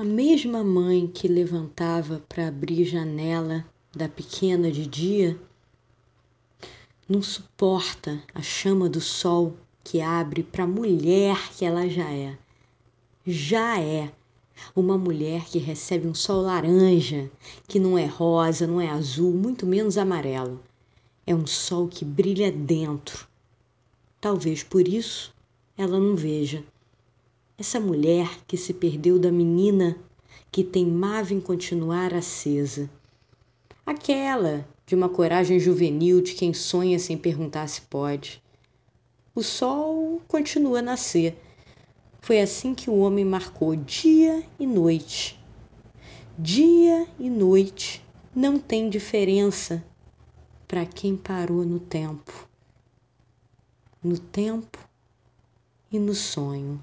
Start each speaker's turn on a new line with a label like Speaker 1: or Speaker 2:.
Speaker 1: A mesma mãe que levantava para abrir janela da pequena de dia não suporta a chama do sol que abre para a mulher que ela já é. Já é uma mulher que recebe um sol laranja, que não é rosa, não é azul, muito menos amarelo. É um sol que brilha dentro. Talvez por isso ela não veja essa mulher que se perdeu da menina que teimava em continuar acesa. Aquela de uma coragem juvenil de quem sonha sem perguntar se pode. O sol continua a nascer. Foi assim que o homem marcou dia e noite. Dia e noite não tem diferença para quem parou no tempo. No tempo e no sonho.